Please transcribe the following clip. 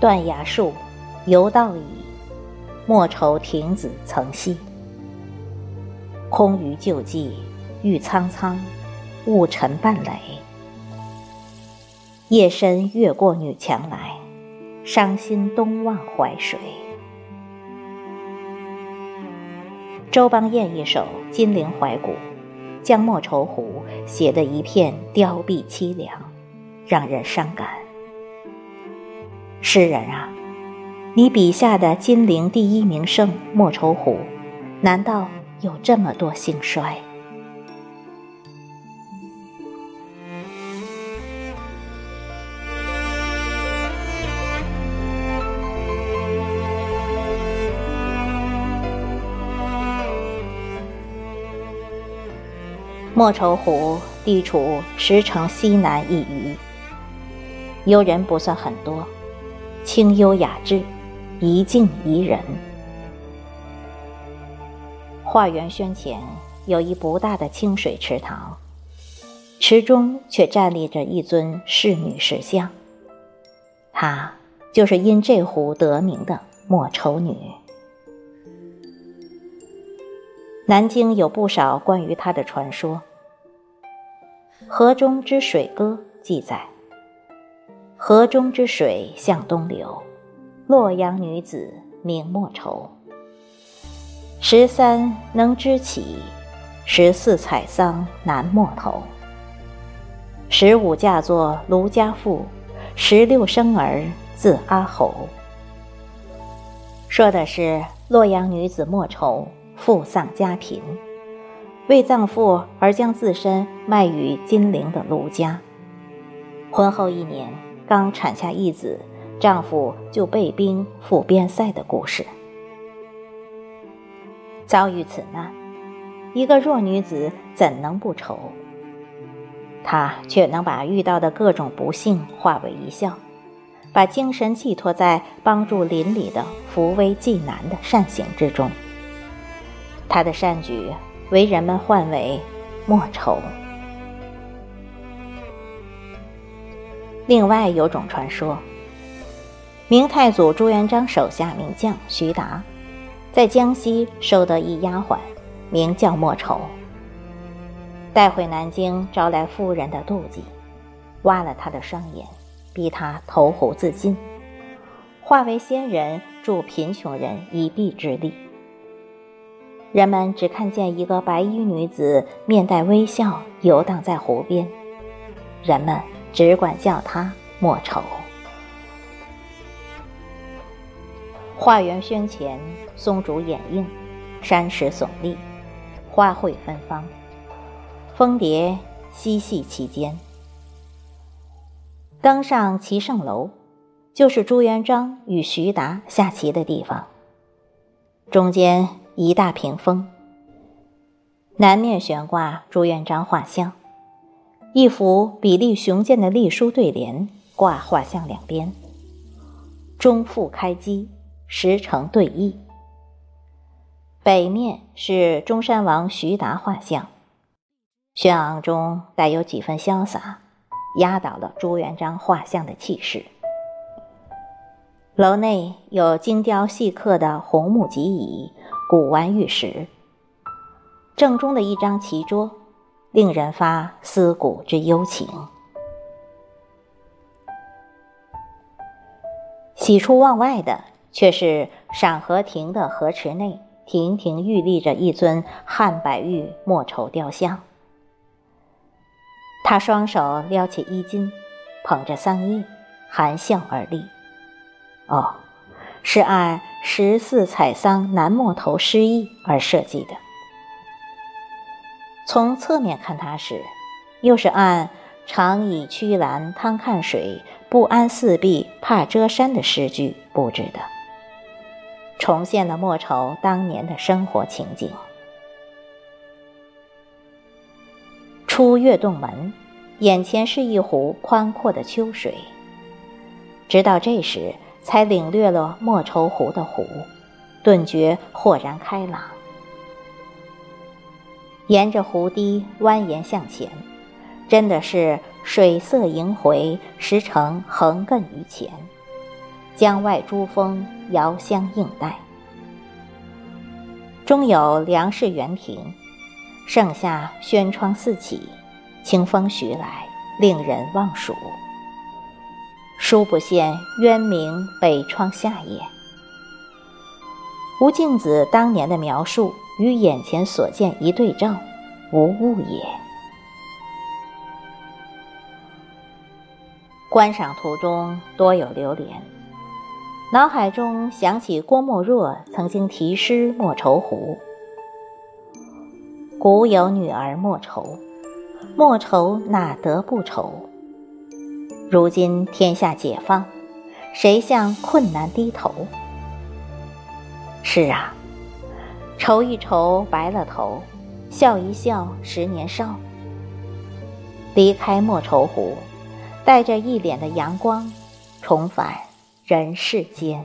断崖树，犹道矣。莫愁亭子曾西。空余旧迹，郁苍苍，雾沉半垒。夜深越过女墙来，伤心东望淮水。周邦彦一首《金陵怀古》，将莫愁湖写得一片凋敝凄凉，让人伤感。诗人啊，你笔下的金陵第一名胜莫愁湖，难道有这么多兴衰？莫愁湖地处石城西南一隅，游人不算很多。清幽雅致，怡静宜人。画园轩前有一不大的清水池塘，池中却站立着一尊仕女石像，她就是因这湖得名的莫愁女。南京有不少关于她的传说，《河中之水歌》记载。河中之水向东流，洛阳女子名莫愁。十三能织起，十四采桑南陌头。十五嫁作卢家妇，十六生儿字阿侯。说的是洛阳女子莫愁父丧家贫，为葬父而将自身卖与金陵的卢家，婚后一年。刚产下一子，丈夫就被兵赴边塞的故事。遭遇此难，一个弱女子怎能不愁？她却能把遇到的各种不幸化为一笑，把精神寄托在帮助邻里的扶危济难的善行之中。他的善举为人们唤为莫愁。另外有种传说，明太祖朱元璋手下名将徐达，在江西收得一丫鬟，名叫莫愁。带回南京招来妇人的妒忌，挖了他的双眼，逼他投湖自尽，化为仙人助贫穷人一臂之力。人们只看见一个白衣女子面带微笑游荡在湖边，人们。只管叫她莫愁。画园轩前松竹掩映，山石耸立，花卉芬芳，蜂蝶嬉戏其间。登上棋圣楼，就是朱元璋与徐达下棋的地方。中间一大屏风，南面悬挂朱元璋画像。一幅比例雄健的隶书对联挂画像两边，中腹开机，实成对弈。北面是中山王徐达画像，轩昂中带有几分潇洒，压倒了朱元璋画像的气势。楼内有精雕细刻的红木几椅、古玩玉石，正中的一张棋桌。令人发思古之幽情。喜出望外的却是赏荷亭的荷池内，亭亭玉立着一尊汉白玉莫愁雕像。他双手撩起衣襟，捧着桑叶，含笑而立。哦，是按“十四采桑南陌头”诗意而设计的。从侧面看他时，又是按“常以曲栏贪看水，不安四壁怕遮山”的诗句布置的，重现了莫愁当年的生活情景。出月洞门，眼前是一湖宽阔的秋水，直到这时才领略了莫愁湖的湖，顿觉豁然开朗。沿着湖堤蜿蜒向前，真的是水色萦回，石城横亘于前，江外珠峰遥相映带。中有梁氏园亭，盛夏轩窗四起，清风徐来，令人忘蜀。殊不见渊明北窗下也。吴敬梓当年的描述与眼前所见一对照，无误也。观赏途中多有流连。脑海中想起郭沫若曾经题诗《莫愁湖》：“古有女儿莫愁，莫愁哪得不愁？如今天下解放，谁向困难低头？”是啊，愁一愁白了头，笑一笑十年少。离开莫愁湖，带着一脸的阳光，重返。人世间。